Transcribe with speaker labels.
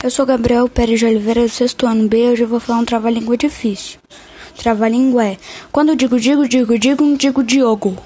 Speaker 1: Eu sou Gabriel Pérez de Oliveira, do sexto ano B, e hoje eu vou falar um trava-língua difícil. Trava-língua é, quando digo digo, digo digo, digo Diogo.